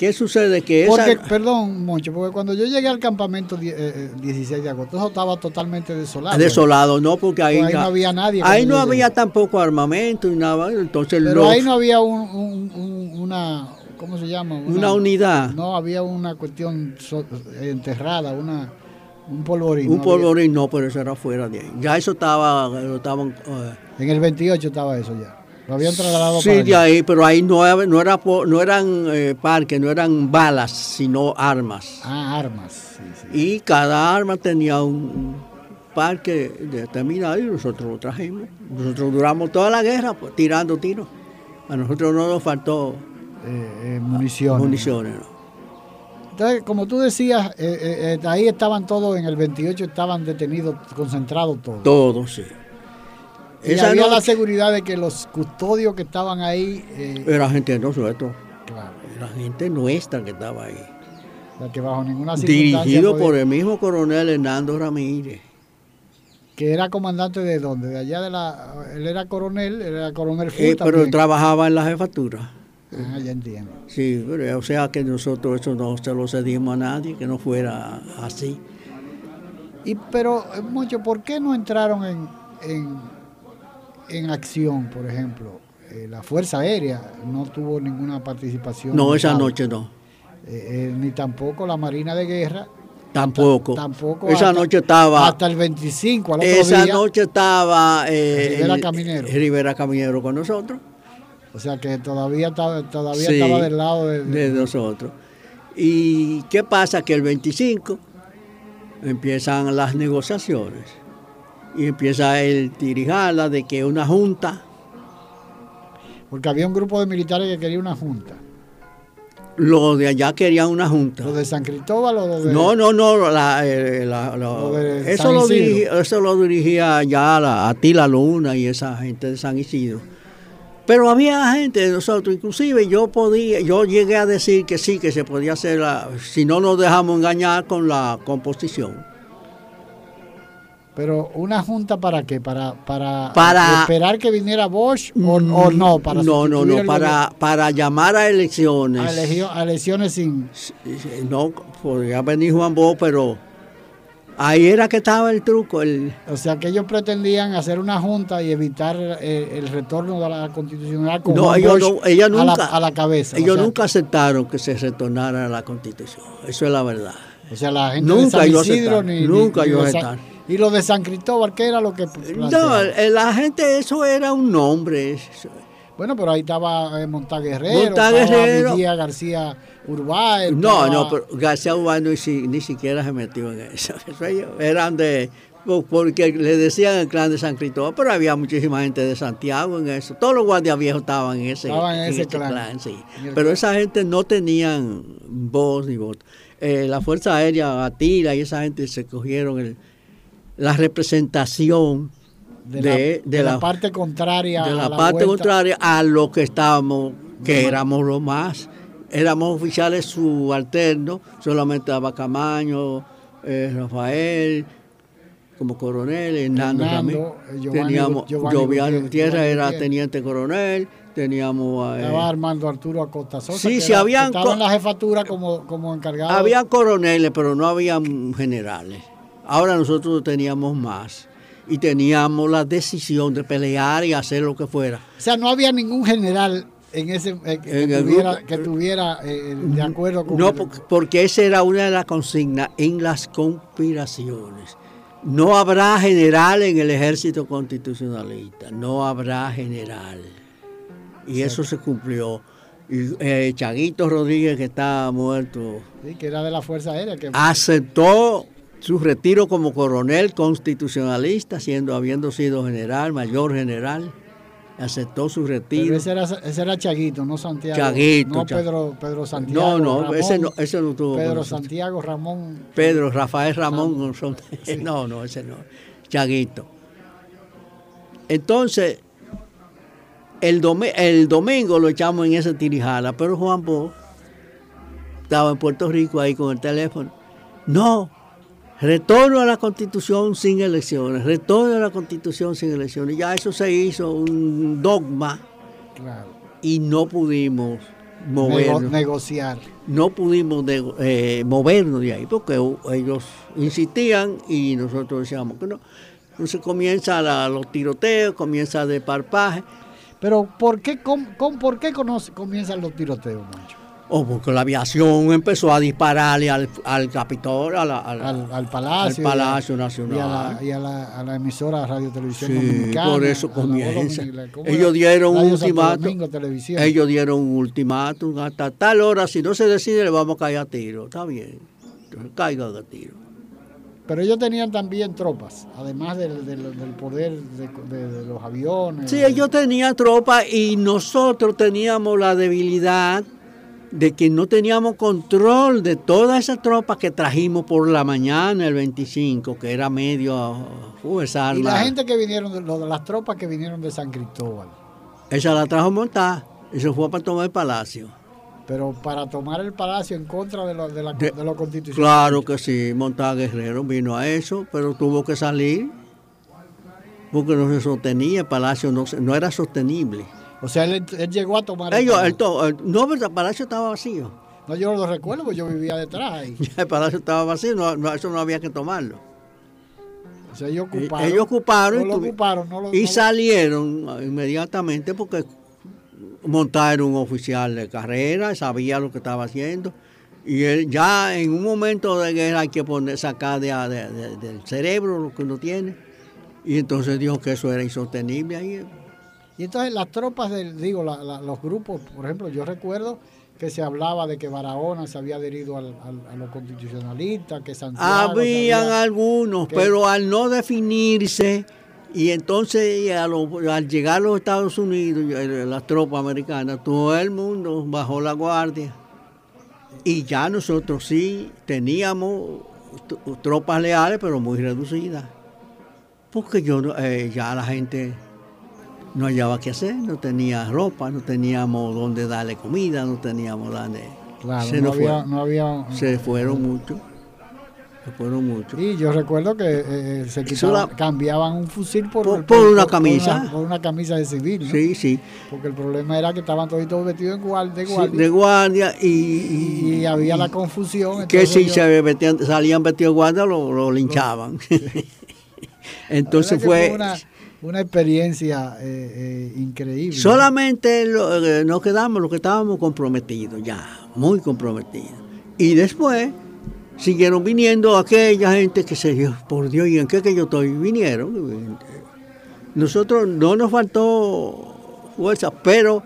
¿Qué sucede? Que porque, perdón, Moncho, porque cuando yo llegué al campamento 16 eh, eh, de agosto, eso estaba totalmente desolado. Desolado, no, porque ahí, no había nadie. Ahí no había tampoco armamento y nada, entonces Pero ahí no había una, ¿cómo se llama? Una, unidad. No, había una cuestión enterrada, una un polvorín. Un polvorín, no, pero eso era fuera de ahí. Ya eso estaba, estaban... Eh, en el 28 estaba eso ya. Lo habían trasladado Sí, de ahí, pero ahí no, no, era, no eran eh, parques, no eran balas, sino armas. Ah, armas. Y cada arma tenía un parque determinado y nosotros lo trajimos. Nosotros duramos toda la guerra pues, tirando tiros. A nosotros no nos faltó eh, eh, municiones. municiones Entonces, como tú decías, ahí estaban todos, en el 28 estaban detenidos, concentrados todos. Todos, sí. Y había la seguridad de que los custodios que estaban ahí... Eh, era gente de nosotros. Claro. Era gente nuestra que estaba ahí. O sea, que bajo ninguna circunstancia... Dirigido por el mismo coronel Hernando Ramírez. Que era comandante de dónde? De allá de la... Él era coronel, era coronel eh, Pero él trabajaba en la jefatura. Ah, ya entiendo. Sí, pero, o sea que nosotros eso no se lo cedimos a nadie, que no fuera así. Y pero eh, mucho, ¿por qué no entraron en, en, en acción, por ejemplo? Eh, la Fuerza Aérea no tuvo ninguna participación. No, esa noche no. Eh, eh, ni tampoco la Marina de Guerra. Tampoco. Tampoco. Esa hasta- noche estaba. Hasta el 25, al otro esa día. noche estaba. Rivera Caminero. Rivera Caminero con nosotros. O sea que todavía estaba, todavía Sí, estaba del lado de, de nosotros. ¿Y qué pasa? Que el 25 empiezan las negociaciones y empieza el tirijala de que una junta, Porque había un grupo de militares que quería una junta. los de allá querían una junta. ¿Lo de San Cristóbal o lo de.? No, no, no, la- eh, la- la- Lo de eso, lo dirigía, eso lo dirigía ya la, a Tila Luna y esa gente de San Isidro. Pero había gente de nosotros, inclusive yo podía, yo llegué a decir que sí, que se podía hacer, la- si no nos dejamos engañar con la composición. Pero una junta para qué? Para, para, Para- esperar que viniera Bosch o, o no, para no, no, no, para, para llamar a elecciones. a, elegio- a elecciones sin. No, podría venir Juan Bo, pero ahí era que estaba el truco. El, O sea que ellos pretendían hacer una junta y evitar eh, el retorno de la constitucional con No, Juan ellos Bosch no- ellos a, la, nunca- a la cabeza. ellos o sea, nunca aceptaron que se retornara a la constitución. Eso es la verdad. O sea, la gente de Nunca San ni, ni- nunca ni de San- aceptaron. Y lo de San Cristóbal, ¿qué era lo que No, eh, la gente, eso era un nombre. Bueno, pero ahí estaba eh, Montaguerrero, Montaguerrero. estaba García Urbáez. No, estaba- no, pero García Urbano ni, si- ni siquiera se metió en eso. Eran de. po- Porque le decían el clan de San Cristóbal, pero había muchísima gente de Santiago en eso. Todos los guardias viejos estaban en ese, Estaban en ese clan. sí. Pero clan. esa gente no tenían voz ni voto. Eh, la Fuerza Aérea, Atila y esa gente se cogieron el- la representación de, de- la, de de la la- parte contraria. de a la parte vuelta. contraria a lo que estábamos, que éramos los más. Éramos oficiales subalternos, solamente estaba Camaño, eh, Rafael, como coronel, Hernando, Hernando, eh, Giovanni teníamos Giovanni Giovanni era teniente coronel, teníamos... eh, Estaba Armando Arturo Acosta Sosa. Sí, que sí, era- habían que Estaba en la jefatura como, como encargado. había coroneles, pero no había generales. Ahora nosotros teníamos más. Y teníamos la decisión de pelear y hacer lo que fuera. O sea, no había ningún general en ese eh, que, En tuviera, grupo- que tuviera eh, de acuerdo con No, el- porque esa era una de las consignas en las conspiraciones. No habrá general en el ejército constitucionalista, no habrá general. Y eso se cumplió. Y eh, Chaguito Rodríguez, que está muerto, sí, que era de la Fuerza Aérea. Que, aceptó su retiro como coronel constitucionalista, siendo habiendo sido general, mayor general, aceptó su pero retiro. ese era, ese era Chaguito, no Santiago. Chaguito, No Pedro, Pedro Santiago. No, no, Ramón, ese no, ese no tuvo. Pedro. Santiago, Ramón. Pedro, Rafael Ramón. No, no, ese no. Chaguito. Entonces, el, domi- el domingo lo echamos en esa tirijala, pero Juan Bo estaba en Puerto Rico ahí con el teléfono. No, retorno a la constitución sin elecciones, retorno a la constitución sin elecciones. Ya eso se hizo un dogma Claro. y no pudimos Nego- movernos negociar. no pudimos eh, movernos de ahí porque ellos insistían y nosotros decíamos que no. Entonces comienza la- los tiroteos, comienza de parpaje, Pero ¿por qué, con- ¿por qué conoce- comienzan los tiroteos, Mancho? O porque la aviación empezó a dispararle al, al Capitol, a la- a la- Al, al Palacio. al Palacio y a- Nacional. Y a la, y a la, emisora Radio Televisión Sí, Dominicana. por eso comienza. dominicana. ¿Cómo Ellos dieron un ultimátum. Televisión. Ellos dieron un ultimátum hasta tal hora, si no se decide le vamos a caer a tiro. Está bien, entonces caigan a tiro. Pero ellos tenían también tropas, además del, del- del poder de, de- de los aviones. Sí, ellos tenían tropa y nosotros teníamos la debilidad de que no teníamos control de toda esa tropa que trajimos por la mañana el 25, que era medio fuerza Y la gente que vinieron, lo de las tropas que vinieron de San Cristóbal. Esa la trajo montada y se fue para tomar el palacio. Pero para tomar el palacio en contra de lo, de la, De- de lo constitucional. Claro que sí, Montada Guerrero vino a eso, pero tuvo que salir porque no se sostenía, el palacio no, no era sostenible. O sea, él, llegó a tomar Ellos, el, no, el palacio estaba vacío. No, yo lo recuerdo, porque yo vivía detrás ahí. el palacio estaba vacío, no, eso no había que tomarlo. O sea, ellos ocuparon. Ellos ocuparon, no lo ocuparon no y salieron inmediatamente porque montaron un oficial de carrera, sabía lo que estaba haciendo. Y él, ya en un momento de guerra hay que poner, sacar de, del cerebro lo que uno tiene. Y entonces dijo que eso era insostenible ahí. Y entonces las tropas, del, digo, los grupos, por ejemplo, yo recuerdo que se hablaba de que Barahona se había adherido al, a los constitucionalistas, que Santiago... Habían algunos, pero al no definirse, y entonces al llegar a los Estados Unidos, las tropas americanas, todo el mundo bajó la guardia. Y ya nosotros sí teníamos tropas leales, pero muy reducidas. Porque yo eh, ya la gente no hallaba qué hacer, no tenía ropa, no teníamos dónde darle comida, no teníamos dónde. Claro, se no, había, no había. Se fueron mucho. Se fueron mucho. Y yo recuerdo que eh, eh, se cambiaban un fusil por, una camisa. Por una, camisa de civil. Sí, sí. Porque el problema era que estaban todos vestidos de guardia. de guardia y, y, había la confusión. Que si se salían vestidos de guardia lo, linchaban. entonces fue una experiencia eh, eh, increíble. Solamente eh, nos quedamos los que estábamos comprometidos, ya, muy comprometidos. Y después siguieron viniendo aquella gente que se dijo, por Dios, ¿y en qué que yo estoy? Vinieron. Nosotros no nos faltó fuerza, pero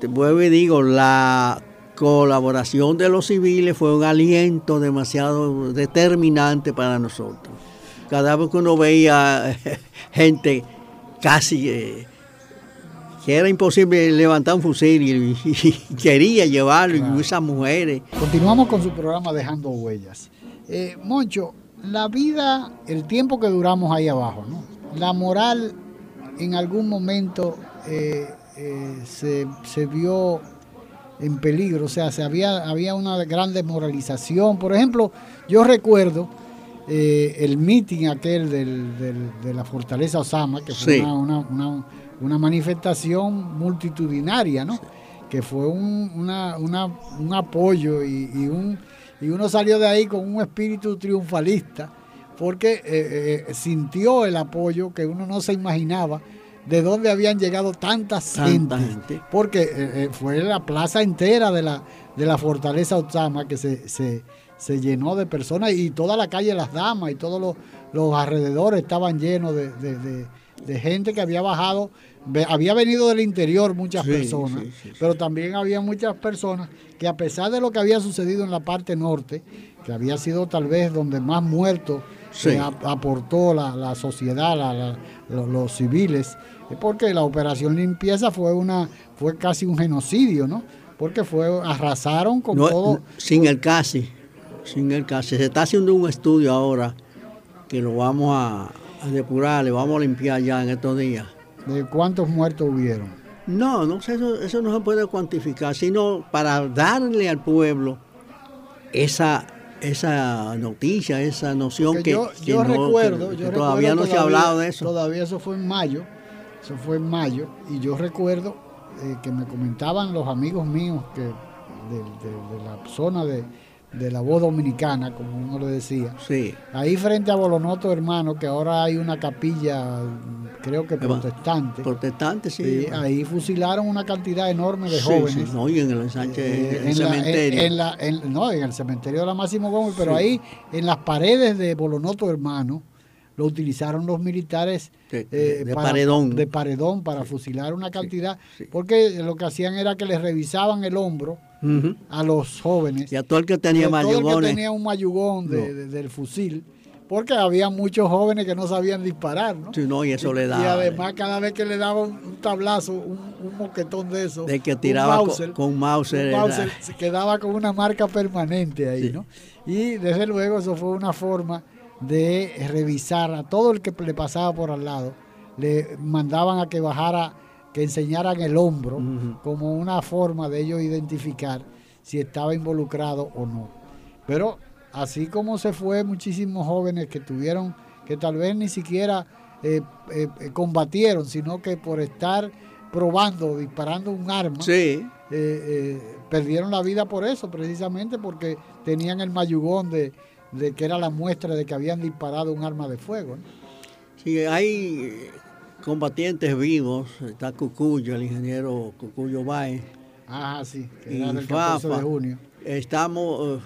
te vuelvo y digo, la colaboración de los civiles fue un aliento demasiado determinante para nosotros cada vez que uno veía gente casi eh, que era imposible levantar un fusil y, quería llevarlo, y esas mujeres. Continuamos con su programa Dejando Huellas. Eh, Moncho, la vida, el tiempo que duramos ahí abajo, ¿no? la moral en algún momento eh, se, se, vio en peligro, o sea, se había, había una gran desmoralización. Por ejemplo, yo recuerdo eh, el meeting aquel de la Fortaleza Osama, que fue una, manifestación multitudinaria, ¿no? Que fue un, apoyo y, un, y uno salió de ahí con un espíritu triunfalista, porque eh, eh, sintió el apoyo que uno no se imaginaba de dónde habían llegado tantas Tanta gente, porque fue la plaza entera de la, de la Fortaleza Osama que se, se se llenó de personas y toda la calle Las Damas y todos los, alrededores estaban llenos de, gente que había bajado, había venido del interior muchas personas, pero también había muchas personas que a pesar de lo que había sucedido en la parte norte, que había sido tal vez donde más muertos se aportó la, sociedad, los, civiles, porque la operación limpieza fue una fue casi un genocidio, ¿no? Porque fue arrasaron con todo. Sin el casi sin el caso. Se está haciendo un estudio ahora que lo vamos a, depurar, le vamos a limpiar ya en estos días. ¿De cuántos muertos hubieron? No, no eso, eso no se puede cuantificar, sino para darle al pueblo esa esa noticia, esa noción que, yo, recuerdo, todavía no se ha hablado de eso. Todavía eso fue en mayo, eso fue en mayo, y yo recuerdo eh, que me comentaban los amigos míos que de la zona de, de la voz dominicana, como uno le decía. Sí. Ahí frente a Bolonoto, hermano, que ahora hay una capilla, creo que protestante. Protestante, sí. ahí fusilaron una cantidad enorme de jóvenes. no, y en el eh, cementerio. no, en el cementerio de la Máximo Gómez, pero ahí en las paredes de Bolonoto, hermano, lo utilizaron los militares de, eh, paredón. de paredón para fusilar una cantidad, porque lo que hacían era que les revisaban el hombro a los jóvenes. Y a todo el que tenía mayugones. que tenía un mayugón del fusil, porque había muchos jóvenes que no sabían disparar, ¿no? Sí, no, y eso le daba. Y además, cada vez que le daban un, tablazo, un, moquetón de eso. De que tiraba con, Mauser. se quedaba con una marca permanente ahí, ¿no? Y desde luego, eso fue una forma de revisar a todo el que le pasaba por al lado. Le mandaban a que bajara que enseñaran el hombro como una forma de ellos identificar si estaba involucrado o no. Pero así como se fue muchísimos jóvenes que tuvieron, que tal vez ni siquiera eh, eh, combatieron, sino que por estar probando, disparando un arma. Sí. perdieron la vida por eso, precisamente porque tenían el mayugón de, de que era la muestra de que habían disparado un arma de fuego. Sí, hay combatientes vivos, está Cucuyo, el ingeniero Cucuyo Baez. Ah, sí, que era del 14 de junio. Estamos eh,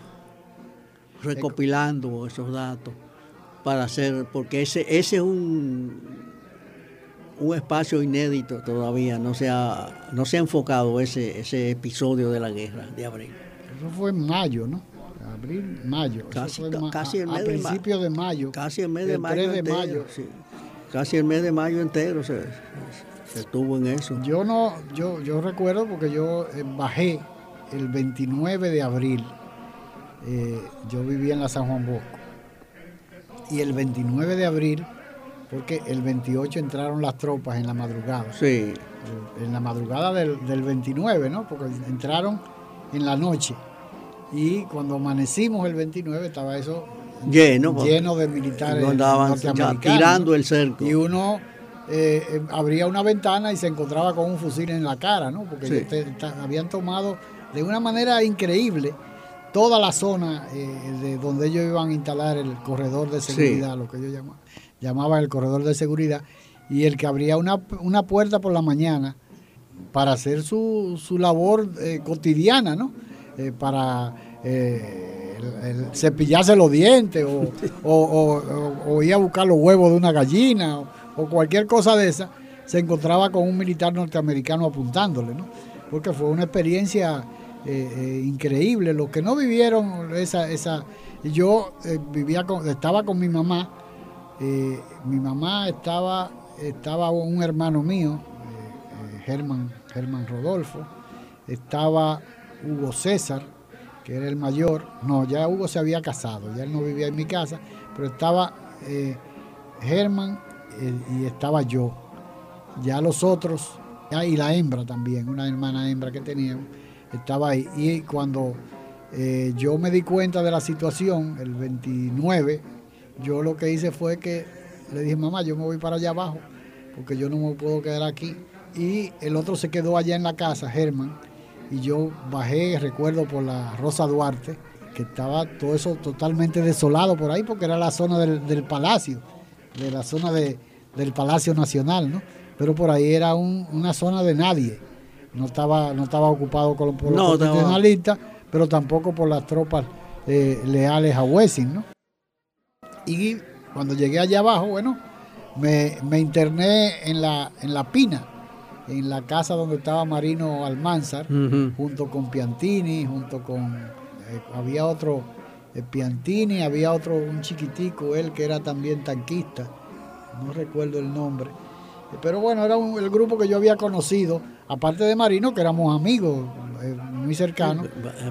recopilando esos datos para hacer, porque ese, ese es un, un espacio inédito todavía, no se ha, no se ha enfocado ese, ese episodio de la guerra de abril. Eso fue en mayo, ¿no? Abril, mayo. Casi, casi el mes a, principios de mayo. Casi el mes de mayo. de mayo. Sí. Casi el mes de mayo entero se, estuvo en eso. Yo no, yo, yo recuerdo porque yo eh, bajé el 29 de abril. Eh, yo vivía en la San Juan Bosco. Y el 29 de abril, porque el 28 entraron las tropas en la madrugada. Sí. En la madrugada del, del 29, ¿no? Porque entraron en la noche. Y cuando amanecimos el 29 estaba eso lleno, lleno de militares tirando el cerco. Y uno eh, eh, abría una ventana y se encontraba con un fusil en la cara, ¿no? Porque habían tomado de una manera increíble toda la zona eh, de donde ellos iban a instalar el corredor de seguridad, lo que ellos llamaban, llamaban el corredor de seguridad, y el que abría una, una puerta por la mañana para hacer su, su labor cotidiana, ¿no? Para cepillarse los dientes o, ir a buscar los huevos de una gallina o, cualquier cosa de esa, se encontraba con un militar norteamericano apuntándole, ¿no? Porque fue una experiencia eh, eh, increíble. Los que no vivieron esa... esa yo eh, vivía con, estaba con mi mamá, mi mamá estaba, estaba un hermano mío, Germán, Germán Rodolfo, estaba Hugo César, que era el mayor. No, ya Hugo se había casado, ya él no vivía en mi casa, pero estaba eh, Germán eh, y estaba yo. Ya los otros, y la hembra también, una hermana hembra que teníamos, estaba ahí. Y cuando eh, yo me di cuenta de la situación, el 29, yo lo que hice fue que le dije, mamá, yo me voy para allá abajo, porque yo no me puedo quedar aquí. Y el otro se quedó allá en la casa, Germán y yo bajé, recuerdo, por la Rosa Duarte, que estaba todo eso totalmente desolado por ahí, porque era la zona del, palacio, de la zona de, del Palacio Nacional, ¿no? Pero por ahí era una zona de nadie. No estaba, no estaba ocupado por los constitucionalistas, pero tampoco por las tropas eh, leales a Wessing, ¿no? Y cuando llegué allá abajo, bueno, me, me interné en la, en la Pina, en la casa donde estaba Marino Almanzar, junto con Piantini, junto con... Eh, había otro, eh, Piantini, había otro, un chiquitico, él que era también tanquista, no recuerdo el nombre. Eh, pero bueno, era el grupo que yo había conocido, aparte de Marino, que éramos amigos muy cercanos.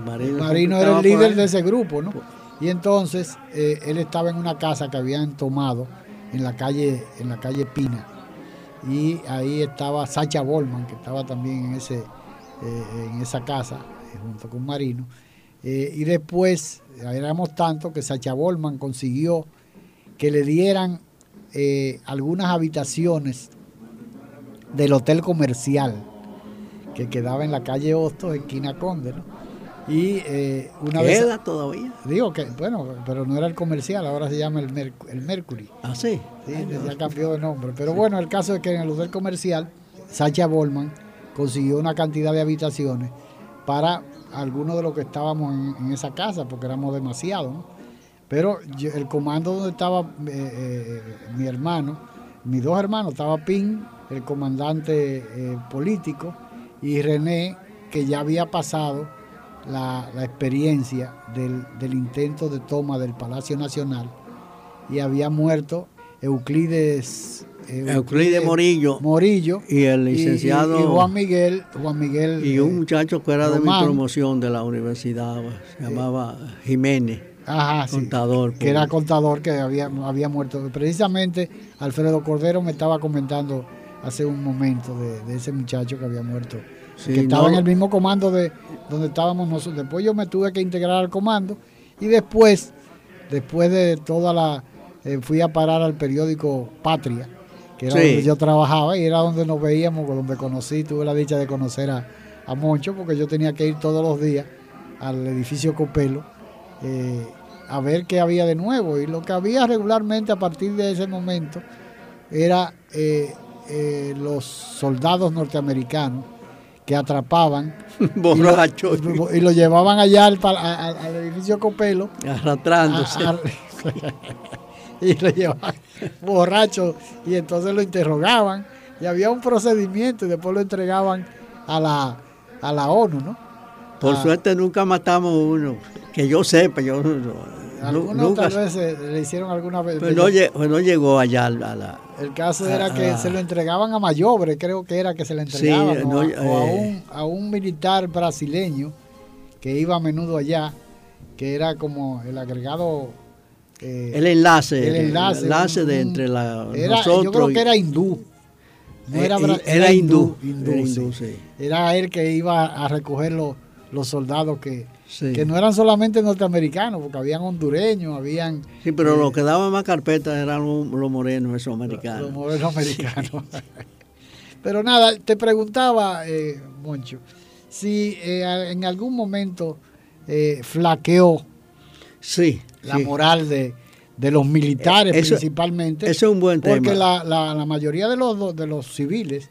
Marino, era el líder de ese grupo, ¿no? Y entonces él estaba en una casa que habían tomado en la calle, en la calle Pina y ahí estaba Sacha Bolman, que estaba también en, ese, eh, en esa casa, eh, junto con Marino. Eh, y después, éramos tanto que Sacha Bolman consiguió que le dieran algunas habitaciones del hotel comercial que quedaba en la calle Hostos, esquina Conde, y eh, una ¿Queda vez, todavía? Digo que, bueno, pero no era el comercial, ahora se llama el, el Mercury. Ah, sí. Sí, ya cambió de nombre. Pero bueno, el caso es que en el hotel comercial, Sacha Bolman consiguió una cantidad de habitaciones para algunos de los que estábamos en, esa casa, porque éramos demasiados. Pero el comando donde estaba eh, eh, mi hermano, mis dos hermanos, estaba Pin, el comandante político, y René, que ya había pasado la, experiencia del, intento de toma del Palacio Nacional y había muerto Euclides Euclides Morillo, Morillo y el licenciado Juan Miguel Juan Miguel y un muchacho que era de mi promoción de la universidad se llamaba Jiménez contador que era contador que había, había muerto. Precisamente Alfredo Cordero me estaba comentando hace un momento de, de ese muchacho que había muerto que estaba en el mismo comando de donde estábamos nosotros. Después yo me tuve que integrar al comando y después, después de toda la, eh, fui a parar al periódico Patria que era donde yo trabajaba y era donde nos veíamos, donde conocí, tuve la dicha de conocer a, a Moncho, porque yo tenía que ir todos los días al edificio Copelo eh, a ver qué había de nuevo. Y lo que había regularmente a partir de ese momento era eh, eh, los soldados norteamericanos que atrapaban borrachos y, lo, llevaban allá al, al, edificio Copelo arrastrándose y lo llevaban borracho y entonces lo interrogaban y había un procedimiento y después lo entregaban a la a la ONU, ¿no? Por ah. suerte nunca matamos uno, que yo sepa, yo Algunos tal vez le hicieron alguna vez. Pero no, llegó allá a la. El caso era que se lo entregaban a Mayobre, creo que era que se le entregaban, o, a, eh. un, a, un, militar brasileño que iba a menudo allá, que era como el agregado. Eh, el enlace. El enlace. de entre la, nosotros. Yo creo que era hindú. No era, eh, era, hindú. Era él que iba a recoger los, los soldados que, que no eran solamente norteamericanos, porque habían hondureños, habían... Sí, pero los que daban más carpetas eran los, morenos, esos americanos. Los, morenos americanos. pero nada, te preguntaba, eh, Moncho, si eh, en algún momento flaqueó sí, la moral de de los militares principalmente. Eso es un buen tema. Porque la, la, mayoría de los, de los civiles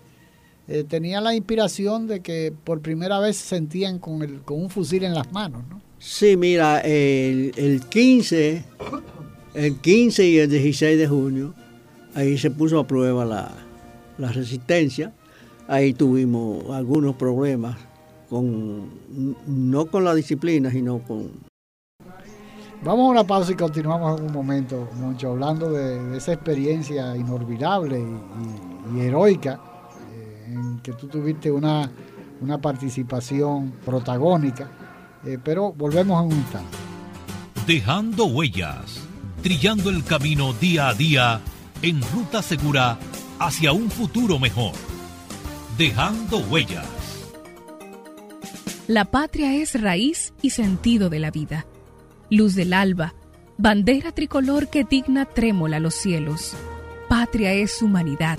eh, tenían la inspiración de que por primera vez se sentían con, el, con un fusil en las manos, ¿no? Sí, mira, el, el 15, el 15 y el 16 de junio, ahí se puso a prueba la, la resistencia. Ahí tuvimos algunos problemas con no con la disciplina, sino con Vamos a una pausa y continuamos en un momento, Moncho, hablando de, esa experiencia inolvidable y, heroica en que tú tuviste una, participación protagónica, eh, pero volvemos en un instante. Dejando huellas, trillando el camino día a día en ruta segura hacia un futuro mejor. Dejando huellas. La patria es raíz y sentido de la vida luz del alba, bandera tricolor que digna trémola los cielos. Patria es humanidad.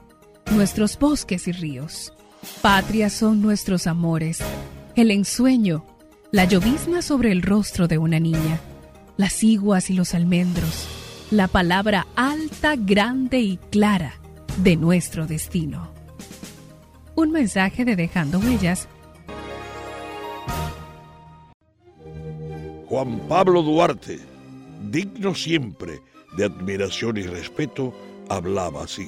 nuestros bosques y ríos. Patria son nuestros amores, el ensueño, la llovizna sobre el rostro de una niña, las iguas y los almendros, la palabra alta, grande y clara de nuestro destino. Un mensaje de Dejando Huellas Juan Pablo Duarte, digno siempre de admiración y respeto, hablaba así.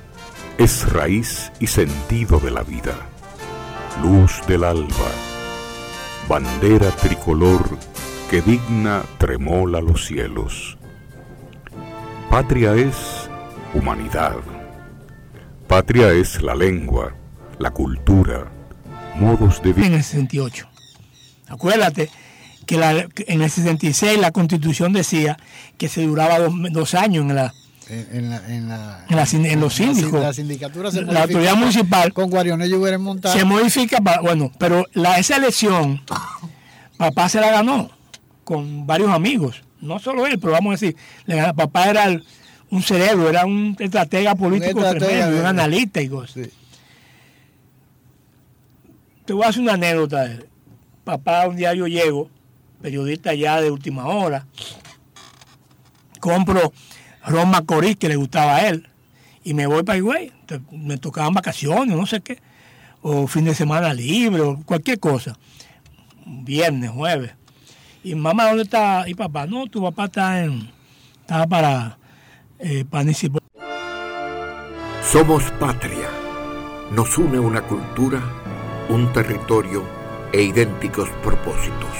es raíz y sentido de la vida, luz del alba, bandera tricolor que digna tremola los cielos. Patria es humanidad. Patria es la lengua, la cultura, modos de vida. En el 68. Acuérdate que en el 66 la constitución decía que se duraba dos años en la en, la, en, la, en, los síndicos. La, sindicatura se La autoridad municipal. Con Guarionello montado. Se modifica, bueno, pero la, esa elección, papá se la ganó con varios amigos. No solo él, pero vamos a decir, papá era un cerebro, era un estratega político tremendo, un analista y cosas. Te voy a hacer una anécdota. Papá, un día yo llego, periodista ya de última hora, compro Ron Macorís, que le gustaba a él. Y me voy para Higüey. Me tocaban vacaciones, no sé qué. o fin de semana libre, o cualquier cosa. Viernes, jueves. Y mamá, ¿dónde está? Y papá, no, tu papá está en, estaba para eh, Somos patria. Nos une una cultura, un territorio e idénticos propósitos.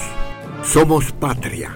Somos patria.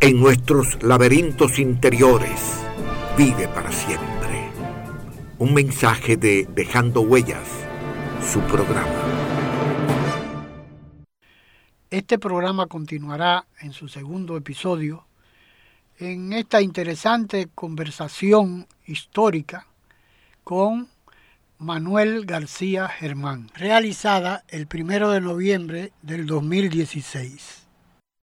en nuestros laberintos interiores, vive para siempre. Un mensaje de Dejando Huellas, su programa. Este programa continuará en su segundo episodio en esta interesante conversación histórica con Manuel García Germán, realizada el primero de noviembre del 2016.